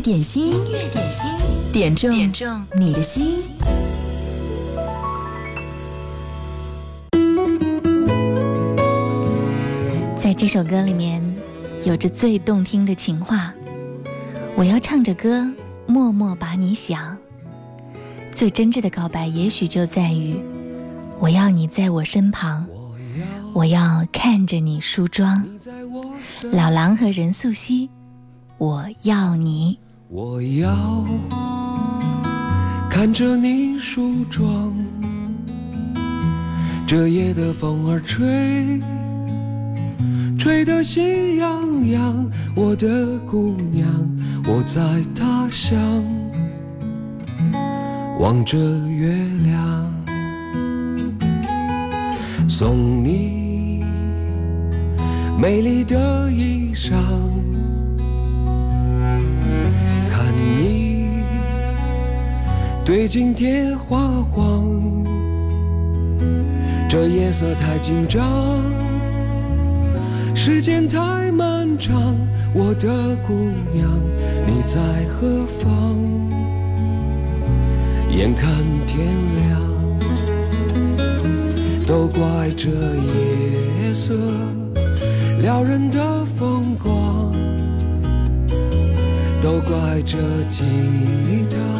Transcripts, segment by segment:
点心，音乐，点心，点中，点中你的心。在这首歌里面，有着最动听的情话。我要唱着歌，默默把你想。最真挚的告白，也许就在于我要你在我身旁，我要看着你梳妆。老狼和任素汐，我要你。我要看着你梳妆，这夜的风儿吹，吹得心痒痒。我的姑娘，我在他乡，望着月亮，送你美丽的衣裳。最近贴花黄，这夜色太紧张，时间太漫长，我的姑娘你在何方？眼看天亮，都怪这夜色撩人的风光，都怪这吉他。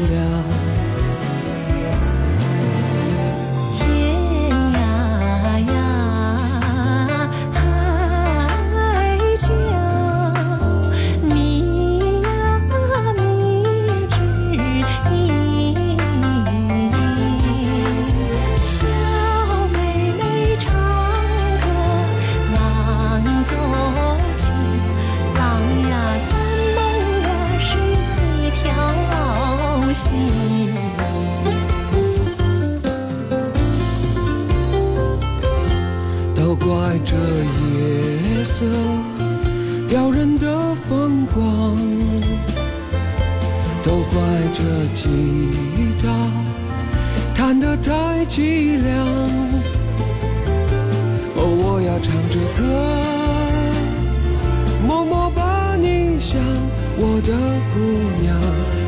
的姑娘，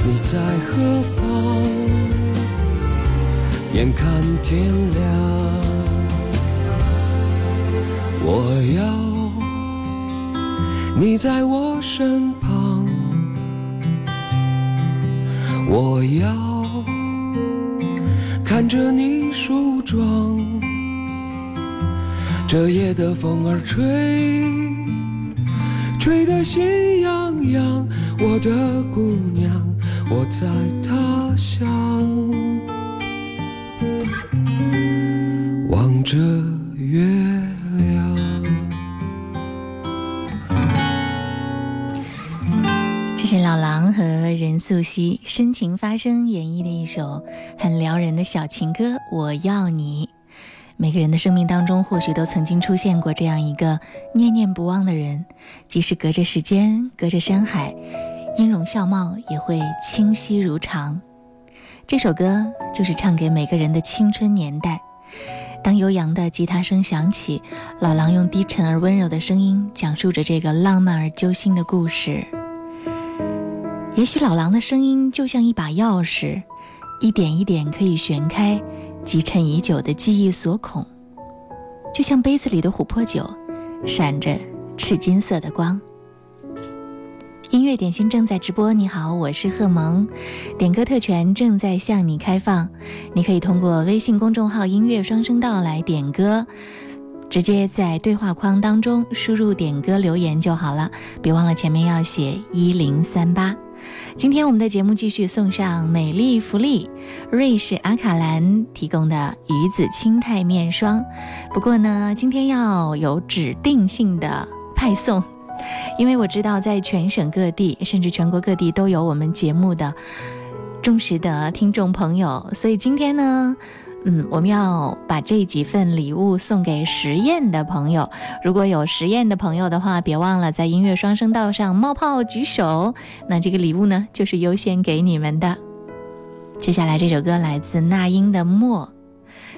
你在何方？眼看天亮，我要你在我身旁，我要看着你梳妆。这夜的风儿吹，吹得心痒痒。我的姑娘，我在他乡，望着月亮。这是老狼和任素汐深情发声演绎的一首很撩人的小情歌《我要你》。每个人的生命当中，或许都曾经出现过这样一个念念不忘的人，即使隔着时间，隔着山海。音容笑貌也会清晰如常。这首歌就是唱给每个人的青春年代。当悠扬的吉他声响起，老狼用低沉而温柔的声音讲述着这个浪漫而揪心的故事。也许老狼的声音就像一把钥匙，一点一点可以旋开积沉已久的记忆锁孔，就像杯子里的琥珀酒，闪着赤金色的光。音乐点心正在直播，你好，我是贺萌。点歌特权正在向你开放，你可以通过微信公众号“音乐双声道”来点歌，直接在对话框当中输入点歌留言就好了，别忘了前面要写一零三八。今天我们的节目继续送上美丽福利，瑞士阿卡兰提供的鱼子青肽面霜，不过呢，今天要有指定性的派送。因为我知道，在全省各地，甚至全国各地，都有我们节目的忠实的听众朋友，所以今天呢，嗯，我们要把这几份礼物送给十堰的朋友。如果有十堰的朋友的话，别忘了在音乐双声道上冒泡举手，那这个礼物呢，就是优先给你们的。接下来这首歌来自那英的《默》。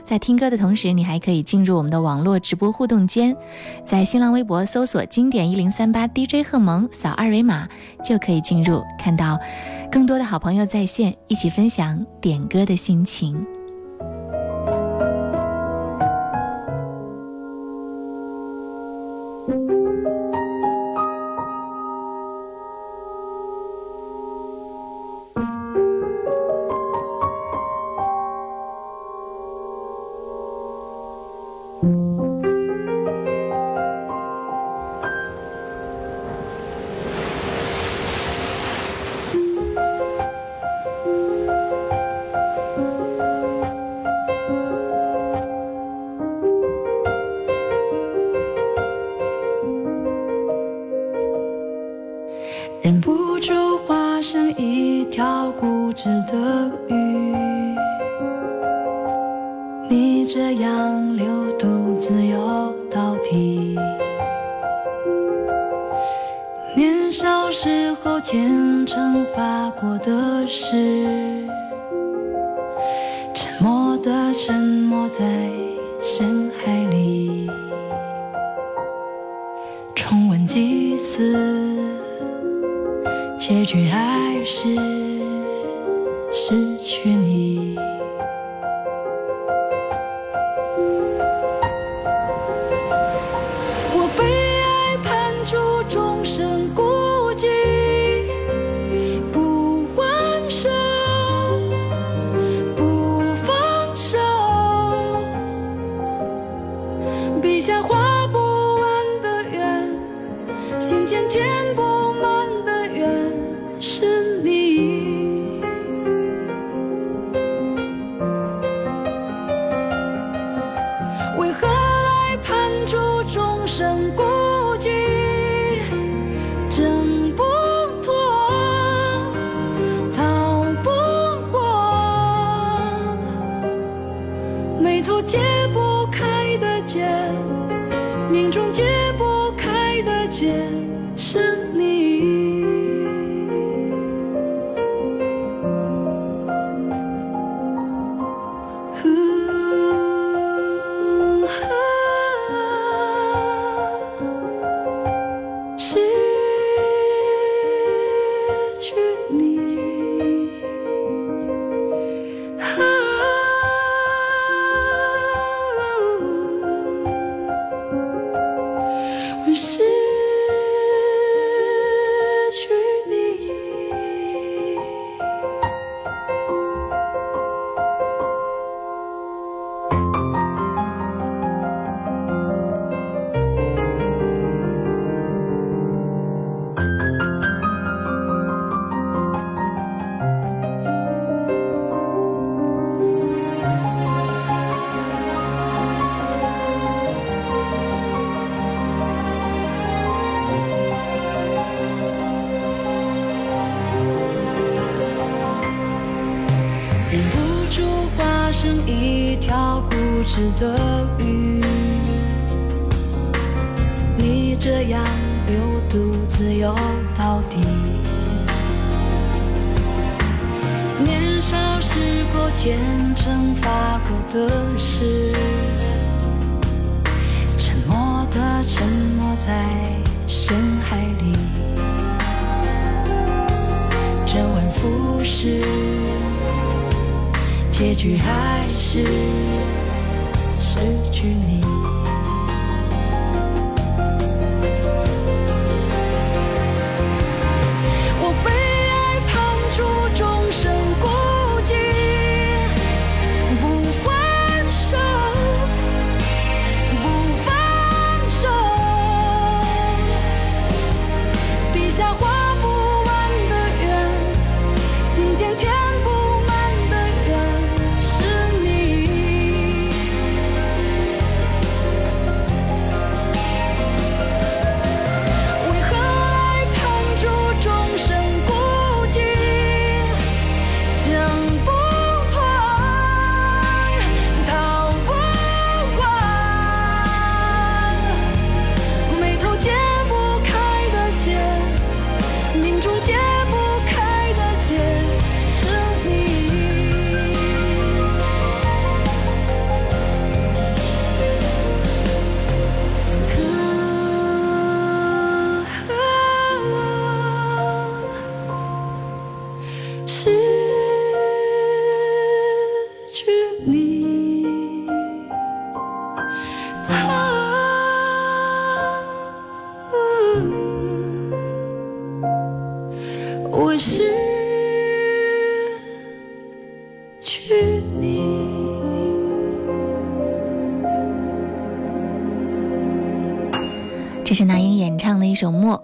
在听歌的同时，你还可以进入我们的网络直播互动间，在新浪微博搜索“经典一零三八 DJ 贺萌”，扫二维码就可以进入，看到更多的好朋友在线，一起分享点歌的心情。是的，雨。你这样流独自游到底。年少时候虔诚发过的誓，沉默的沉没在深海里。重温几次，结局还是。假话。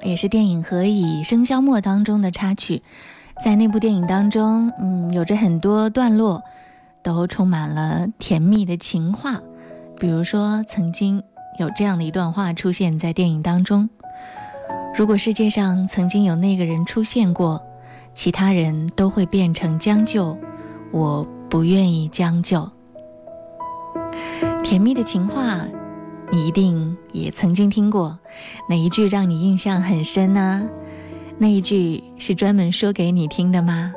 也是电影《何以笙箫默》当中的插曲，在那部电影当中，嗯，有着很多段落都充满了甜蜜的情话，比如说曾经有这样的一段话出现在电影当中：如果世界上曾经有那个人出现过，其他人都会变成将就，我不愿意将就。甜蜜的情话。你一定也曾经听过哪一句让你印象很深呢？那一句是专门说给你听的吗？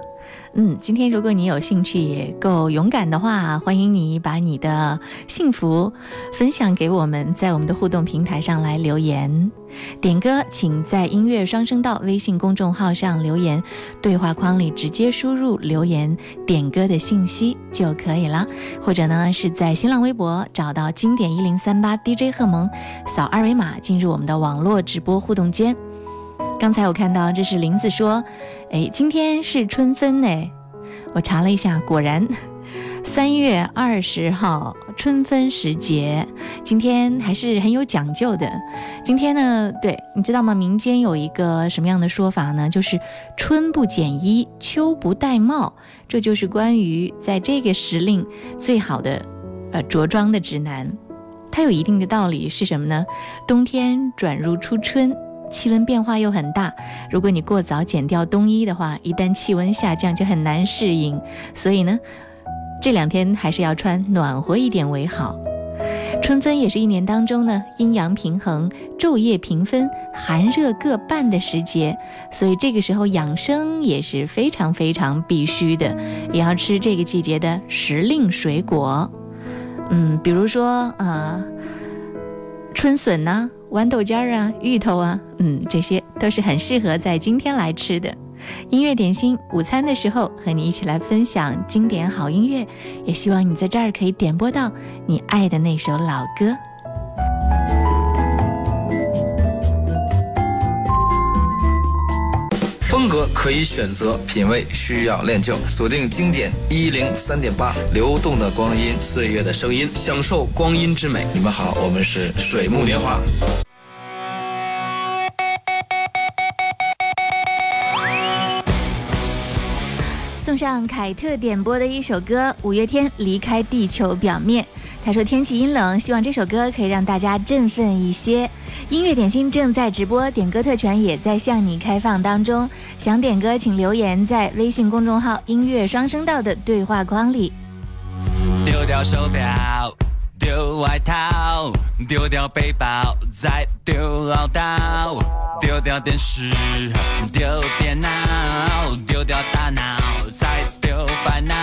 嗯，今天如果你有兴趣也够勇敢的话，欢迎你把你的幸福分享给我们，在我们的互动平台上来留言。点歌，请在音乐双声道微信公众号上留言，对话框里直接输入留言点歌的信息就可以了。或者呢，是在新浪微博找到经典一零三八 DJ 贺蒙，扫二维码进入我们的网络直播互动间。刚才我看到这是林子说，哎，今天是春分呢，我查了一下，果然。三月二十号，春分时节，今天还是很有讲究的。今天呢，对，你知道吗？民间有一个什么样的说法呢？就是“春不减衣，秋不戴帽”。这就是关于在这个时令最好的呃着装的指南。它有一定的道理是什么呢？冬天转入初春，气温变化又很大。如果你过早减掉冬衣的话，一旦气温下降，就很难适应。所以呢。这两天还是要穿暖和一点为好。春分也是一年当中呢阴阳平衡、昼夜平分、寒热各半的时节，所以这个时候养生也是非常非常必须的，也要吃这个季节的时令水果。嗯，比如说啊，春笋呐、豌豆尖儿啊、芋头啊，嗯，这些都是很适合在今天来吃的。音乐点心，午餐的时候和你一起来分享经典好音乐，也希望你在这儿可以点播到你爱的那首老歌。风格可以选择，品味需要练就，锁定经典一零三点八，流动的光阴，岁月的声音，享受光阴之美。你们好，我们是水木年华。上凯特点播的一首歌《五月天离开地球表面》，他说天气阴冷，希望这首歌可以让大家振奋一些。音乐点心正在直播，点歌特权也在向你开放当中。想点歌请留言在微信公众号“音乐双声道”的对话框里。丢掉手表，丢外套，丢掉背包，再丢唠叨，丢掉电视，丢电脑，丢掉大脑。you by now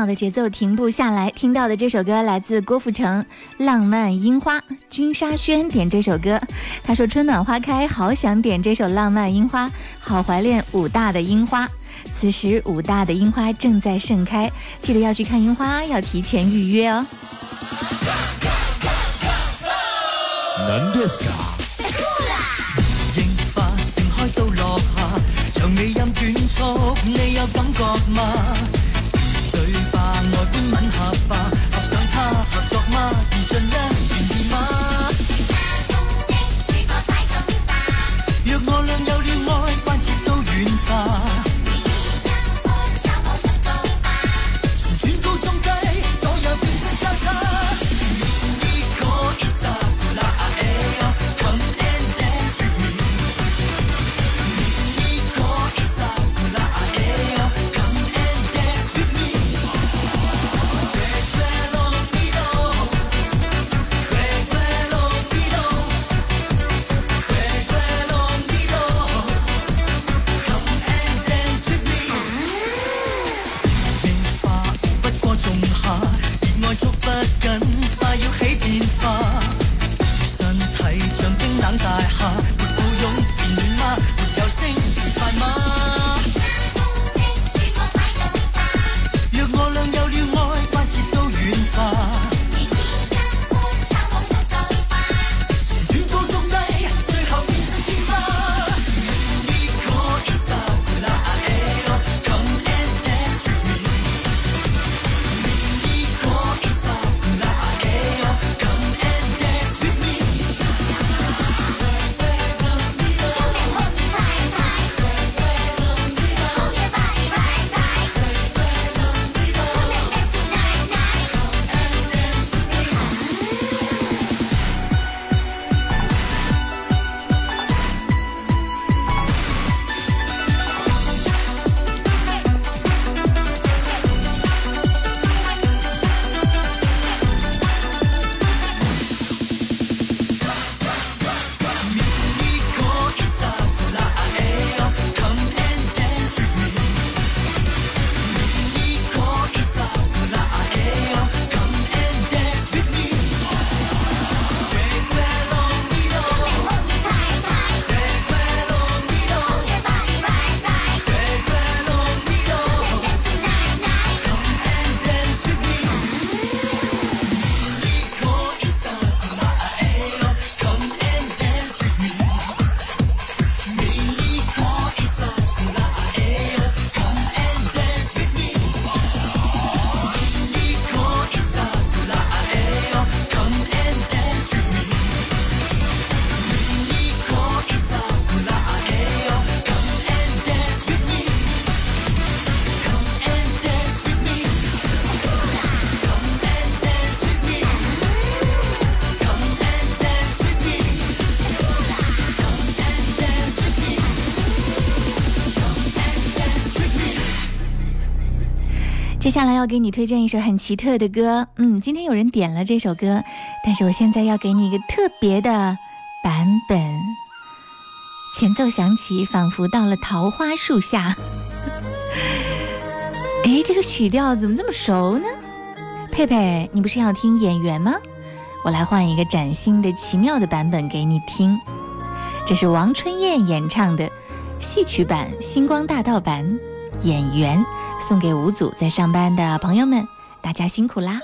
我的节奏停不下来，听到的这首歌来自郭富城，《浪漫樱花》君沙轩点这首歌，他说春暖花开，好想点这首《浪漫樱花》，好怀恋武大的樱花。此时武大的樱花正在盛开，记得要去看樱花，要提前预约哦。来拥吻合吧，合上他合作吗？而进一愿意吗？的主角若我俩有了爱，关节都软化。接下来要给你推荐一首很奇特的歌，嗯，今天有人点了这首歌，但是我现在要给你一个特别的版本。前奏响起，仿佛到了桃花树下。哎，这个曲调怎么这么熟呢？佩佩，你不是要听演员吗？我来换一个崭新的、奇妙的版本给你听。这是王春燕演唱的戏曲版《星光大道》版。演员送给五组在上班的朋友们，大家辛苦啦！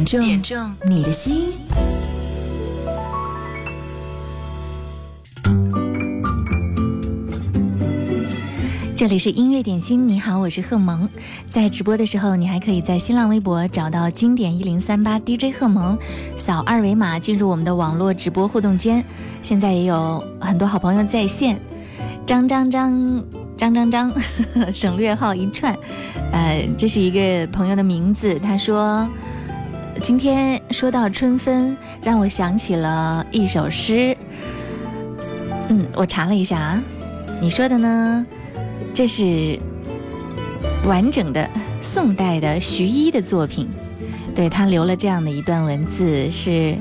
点中你的心，这里是音乐点心。你好，我是贺萌。在直播的时候，你还可以在新浪微博找到经典一零三八 DJ 贺萌，扫二维码进入我们的网络直播互动间。现在也有很多好朋友在线。张张张张张张，省略号一串，呃，这是一个朋友的名字，他说。今天说到春分，让我想起了一首诗。嗯，我查了一下啊，你说的呢？这是完整的宋代的徐一的作品。对他留了这样的一段文字：是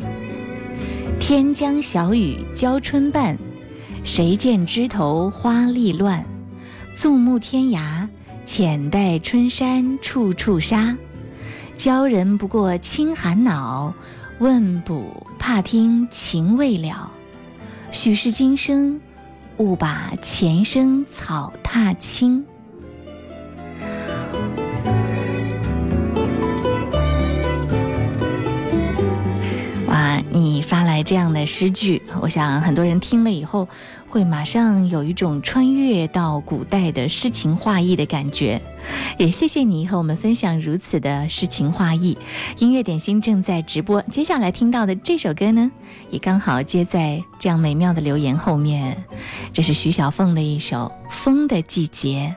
天将小雨交春半，谁见枝头花力乱？纵目天涯，浅黛春山处处沙。教人不过清寒恼，问卜怕听情未了。许是今生，误把前生草踏青。哇，你发来这样的诗句，我想很多人听了以后。会马上有一种穿越到古代的诗情画意的感觉，也谢谢你和我们分享如此的诗情画意。音乐点心正在直播，接下来听到的这首歌呢，也刚好接在这样美妙的留言后面。这是徐小凤的一首《风的季节》，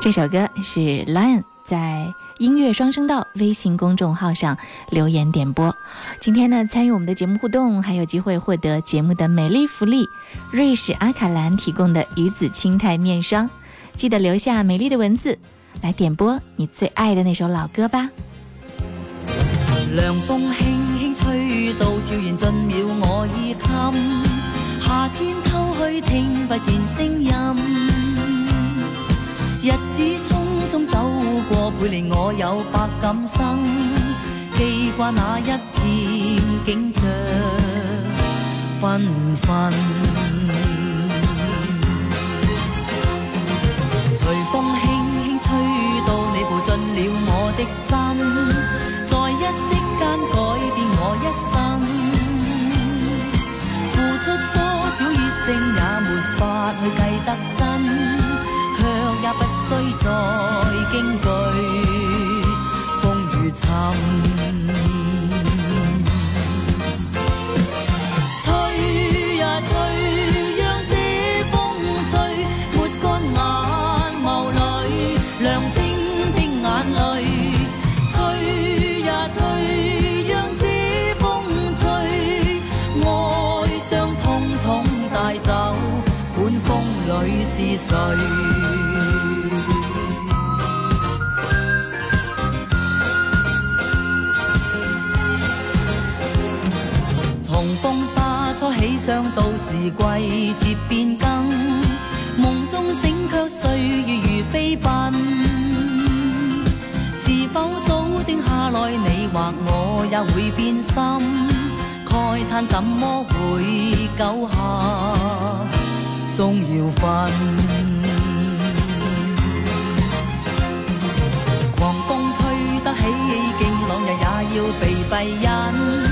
这首歌是 Lion 在。音乐双声道微信公众号上留言点播，今天呢参与我们的节目互动，还有机会获得节目的美丽福利——瑞士阿卡兰提供的鱼子青肽面霜。记得留下美丽的文字，来点播你最爱的那首老歌吧。凉风轻轻吹到，悄然进了我襟。夏天偷去听不见声音，日子。中走过，倍令我有百感生，记挂那一片景象缤纷。随风轻轻吹到你步进了我的心，在一息间改变我一生。付出多少热诚也没法去计得真，却也不。需再惊惧，风雨侵。吹呀吹，让这风吹，抹干眼眸里亮晶的眼泪。吹呀吹，让这风吹，哀伤通通带走，管风里是谁？想到时季节变更，梦中醒却岁月如飞奔。是否早定下来？你或我也会变心，慨叹怎么会久合终要分。狂风吹得起劲，朗日也要被蔽隐。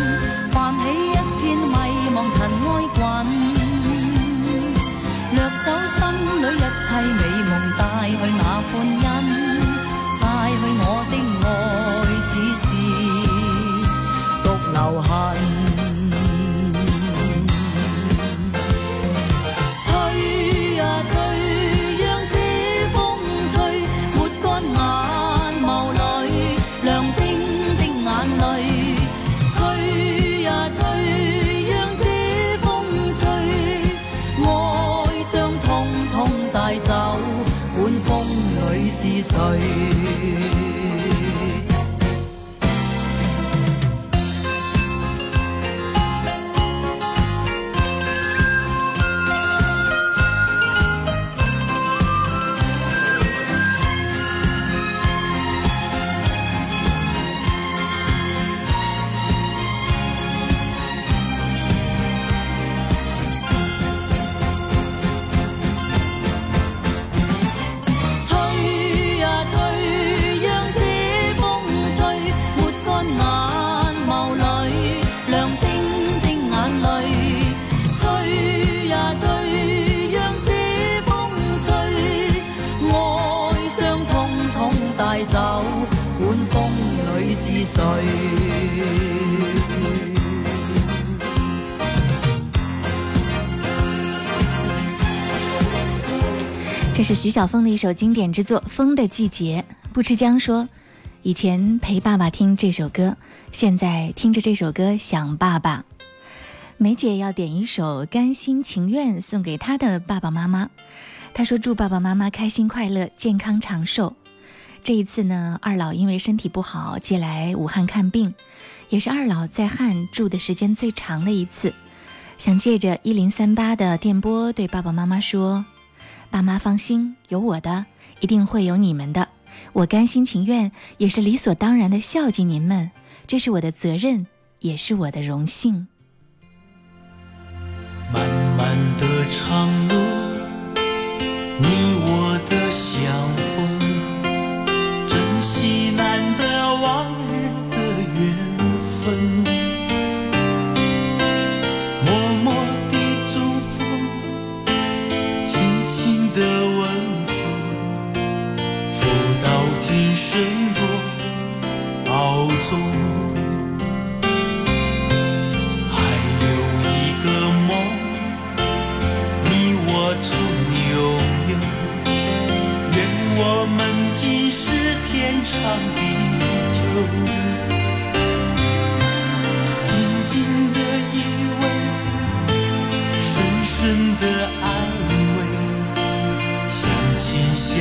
小凤的一首经典之作《风的季节》，不吃姜说，以前陪爸爸听这首歌，现在听着这首歌想爸爸。梅姐要点一首《甘心情愿》送给她的爸爸妈妈，她说祝爸爸妈妈开心快乐、健康长寿。这一次呢，二老因为身体不好，借来武汉看病，也是二老在汉住的时间最长的一次，想借着一零三八的电波对爸爸妈妈说。爸妈放心，有我的，一定会有你们的。我甘心情愿，也是理所当然的孝敬您们，这是我的责任，也是我的荣幸。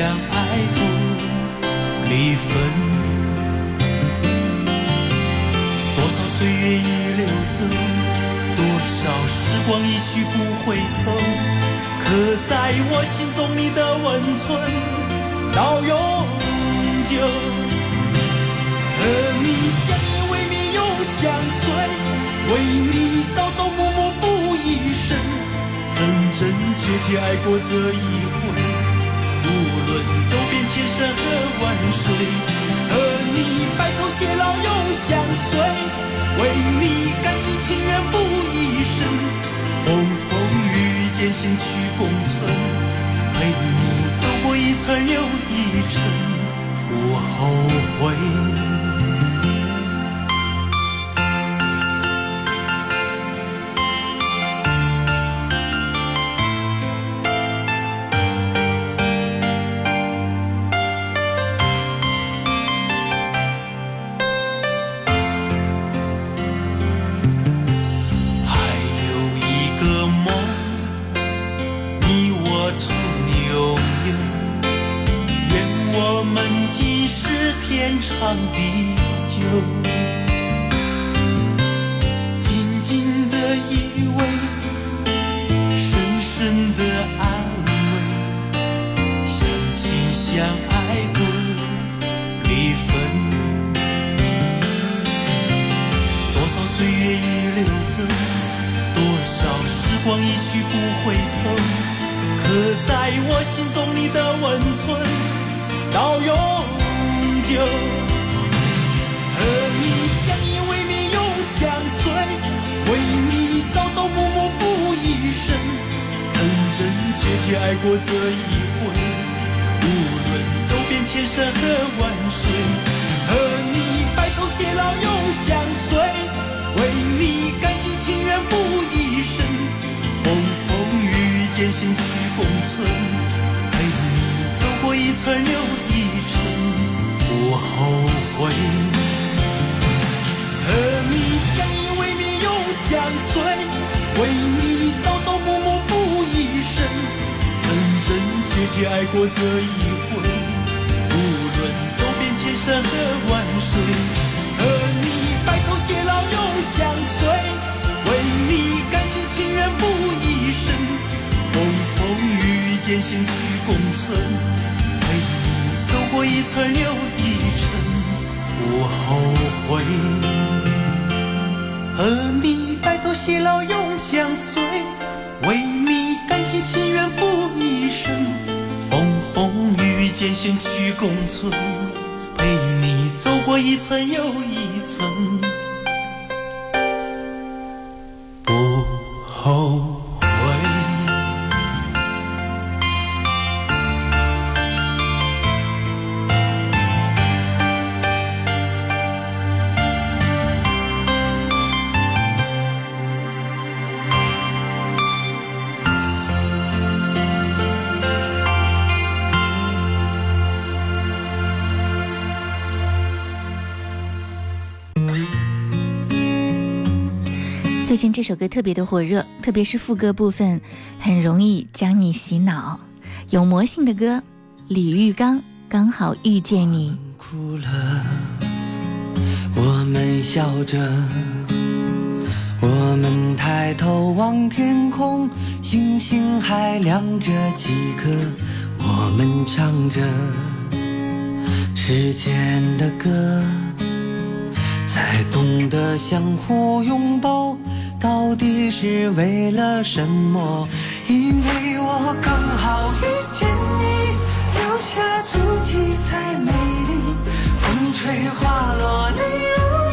相爱不离分，多少岁月已流走，多少时光一去不回头。可在我心中，你的温存到永久。和你相依为命永相随，为你朝朝暮暮付一生，真真切切爱过这一回。走遍千山和万水，和你白头偕老永相随，为你甘心情愿付一生，风风雨雨艰辛去共存，陪你走过一程又一程，不后悔。山河万水，和你白头偕老永相随，为你甘心情愿付一生，风风雨雨艰辛去共存，陪你走过一程又一程，不后悔。和你相依为命永相随，为你朝朝暮暮付一生，真真切切爱过这一。山河万水，和你白头偕老永相随，为你甘心情愿付一生，风风雨雨艰险去共存，陪你走过一程又一程，不后悔。和你白头偕老永相随，为你甘心情愿付一生，风风雨雨艰险去共存。一层又一层。这首歌特别的火热，特别是副歌部分，很容易将你洗脑，有魔性的歌。李玉刚刚好遇见你。哭了，我们笑着，我们抬头望天空，星星还亮着几颗。我们唱着时间的歌，才懂得相互拥抱。到底是为了什么？因为我刚好遇见你，留下足迹才美丽。风吹花落泪如。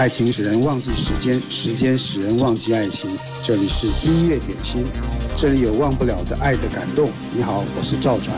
爱情使人忘记时间，时间使人忘记爱情。这里是音乐点心，这里有忘不了的爱的感动。你好，我是赵传。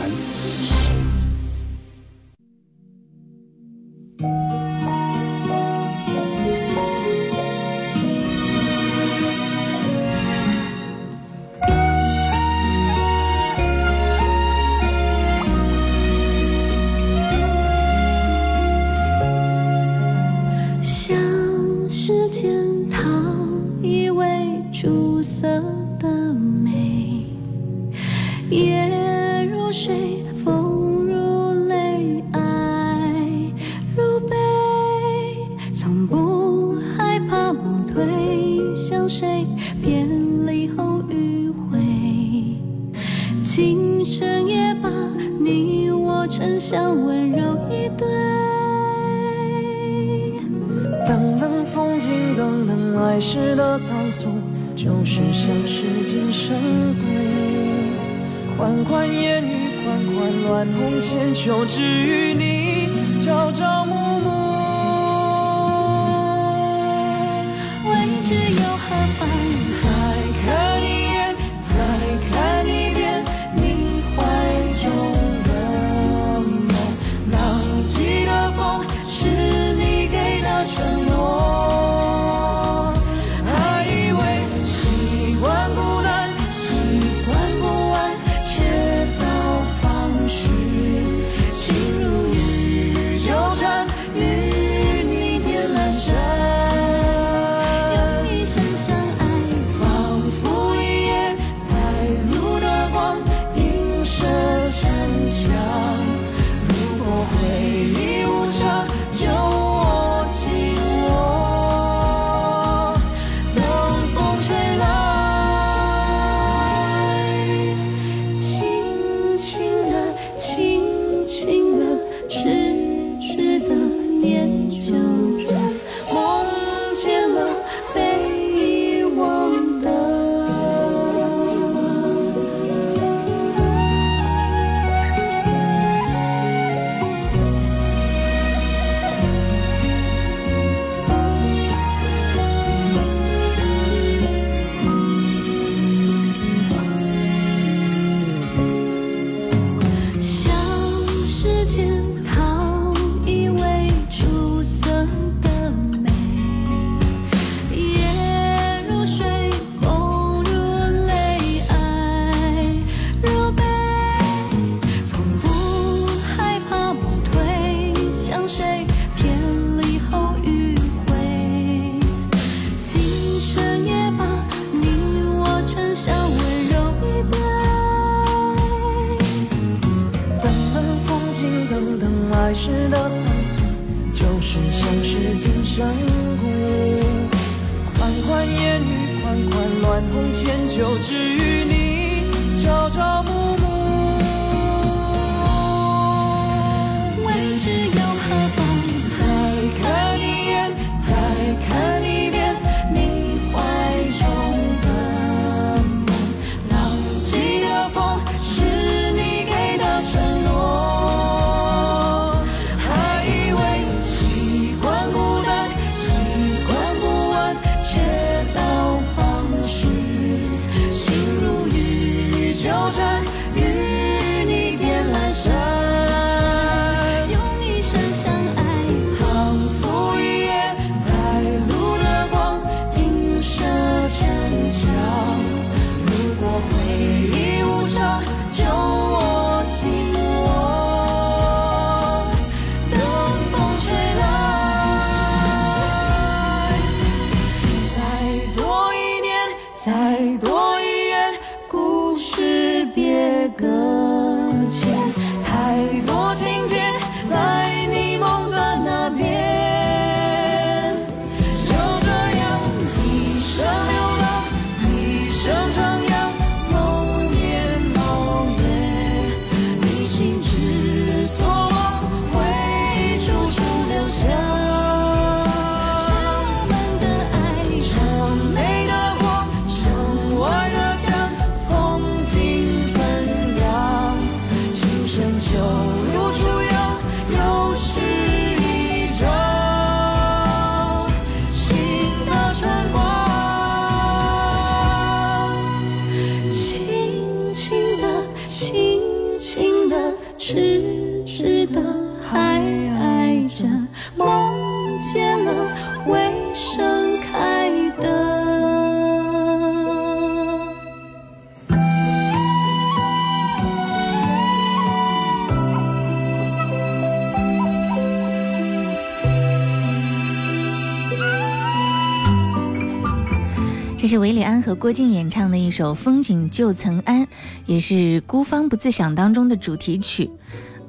这是韦礼安和郭靖演唱的一首《风景旧曾谙》，也是《孤芳不自赏》当中的主题曲。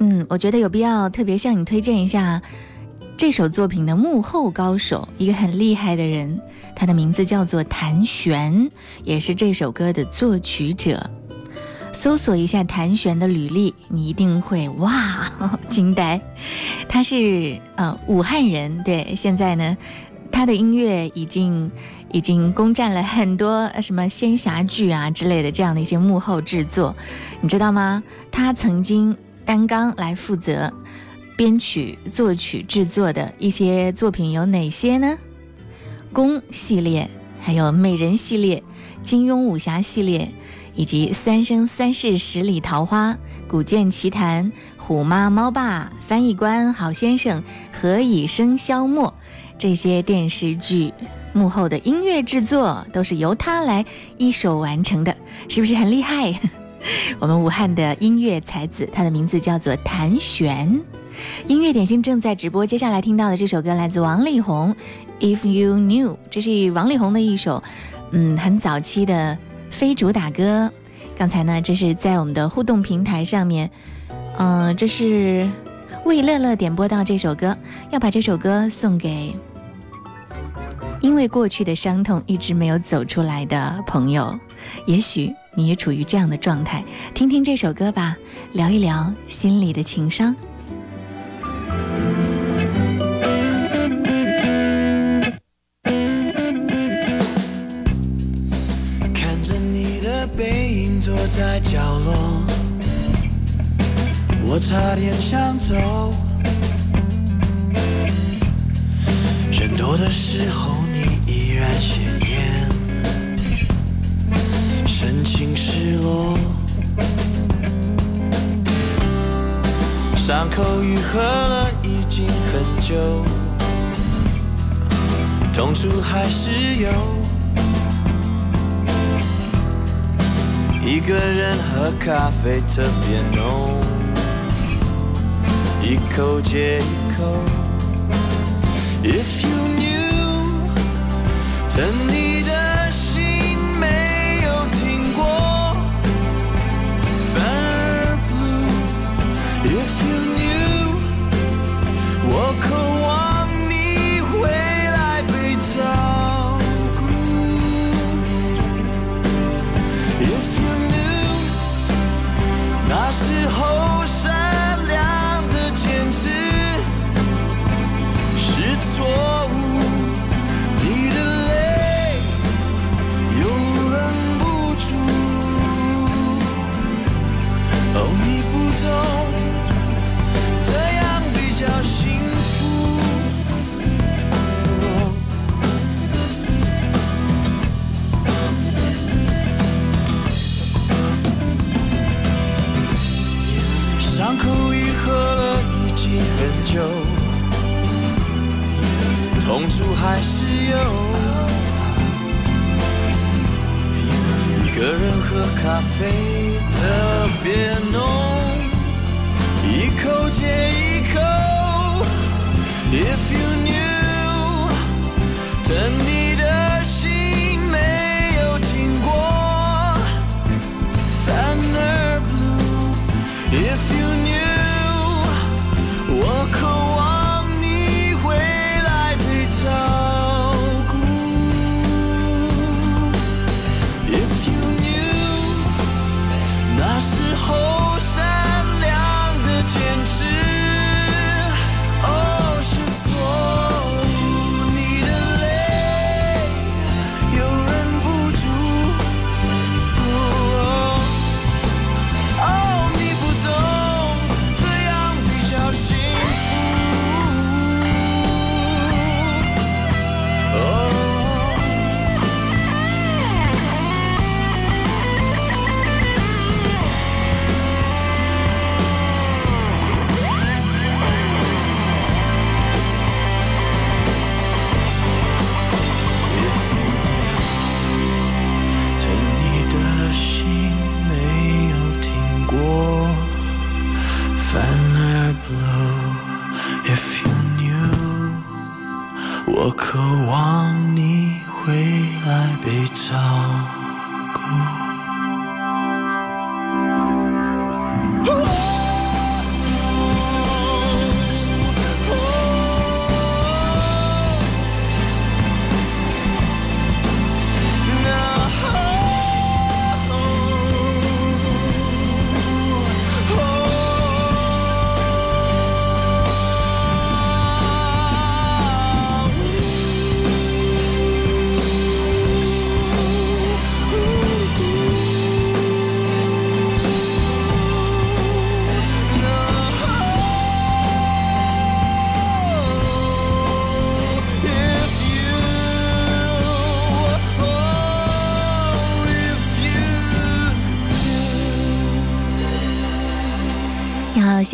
嗯，我觉得有必要特别向你推荐一下这首作品的幕后高手，一个很厉害的人，他的名字叫做谭旋，也是这首歌的作曲者。搜索一下谭旋的履历，你一定会哇惊呆。他是呃武汉人，对，现在呢，他的音乐已经。已经攻占了很多什么仙侠剧啊之类的这样的一些幕后制作，你知道吗？他曾经担纲来负责编曲、作曲、制作的一些作品有哪些呢？宫系列、还有美人系列、金庸武侠系列，以及《三生三世十里桃花》《古剑奇谭》《虎妈猫爸》《翻译官》《好先生》《何以笙箫默》这些电视剧。幕后的音乐制作都是由他来一手完成的，是不是很厉害？我们武汉的音乐才子，他的名字叫做谭旋。音乐点心正在直播，接下来听到的这首歌来自王力宏，《If You Knew》，这是王力宏的一首嗯很早期的非主打歌。刚才呢，这是在我们的互动平台上面，嗯，这是为乐乐点播到这首歌，要把这首歌送给。因为过去的伤痛一直没有走出来的朋友，也许你也处于这样的状态，听听这首歌吧，聊一聊心里的情伤。看着你的背影坐在角落，我差点想走。人多的时候。看鲜艳，深情失落，伤口愈合了已经很久，痛处还是有。一个人喝咖啡特别浓，一口接一口。但你的心没有停过，If 反而 you knew，我渴望你回来被照顾，If you knew，那时候善良的坚持是错。No 我渴望你回来被照顾。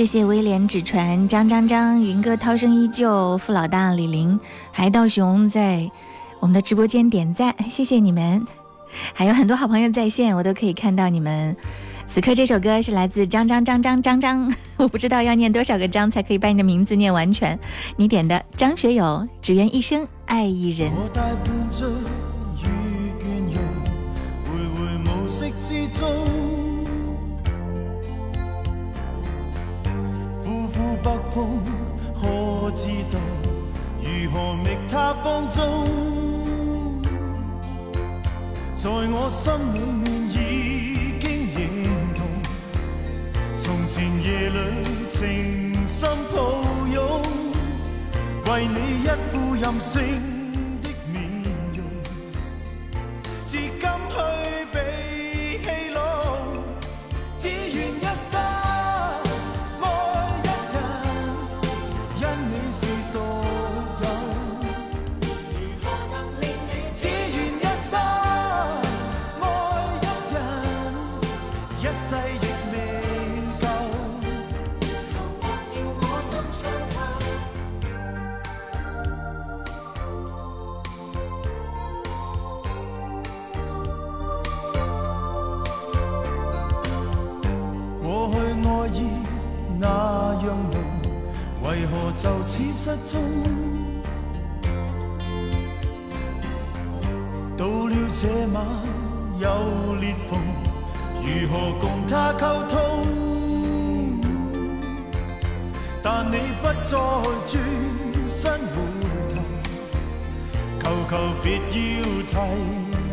谢谢威廉纸船张张张云哥涛声依旧付老大李林海盗熊在我们的直播间点赞，谢谢你们，还有很多好朋友在线，我都可以看到你们。此刻这首歌是来自张张张张张张，我不知道要念多少个张才可以把你的名字念完全。你点的张学友《只愿一生爱一人》。回回之中北风，可知道如何觅他芳踪？在我心里面已经认同，从前夜里情深抱拥，为你一副任性。失踪。到了这晚有裂缝，如何共他沟通？但你不再转身回头，求求别要提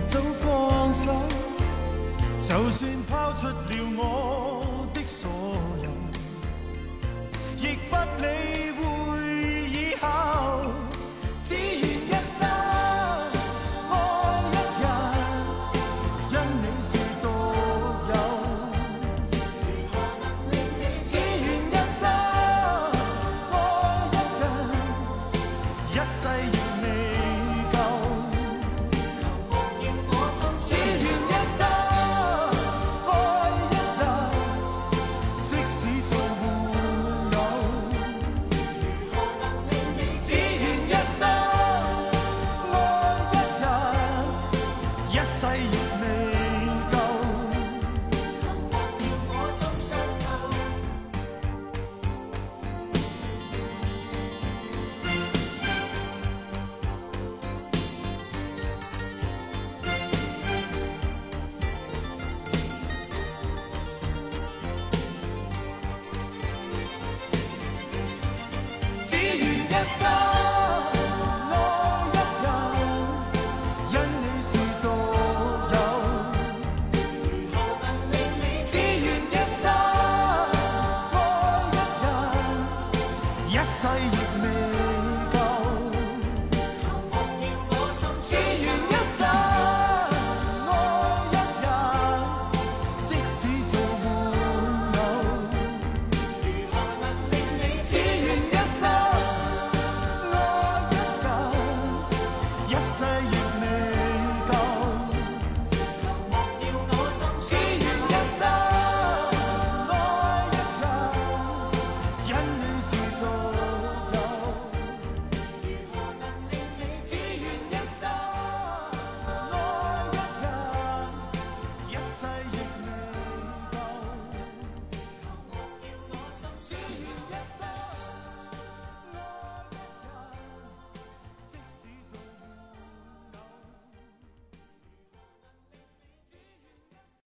早放手，就算抛出了我的所有，亦不理。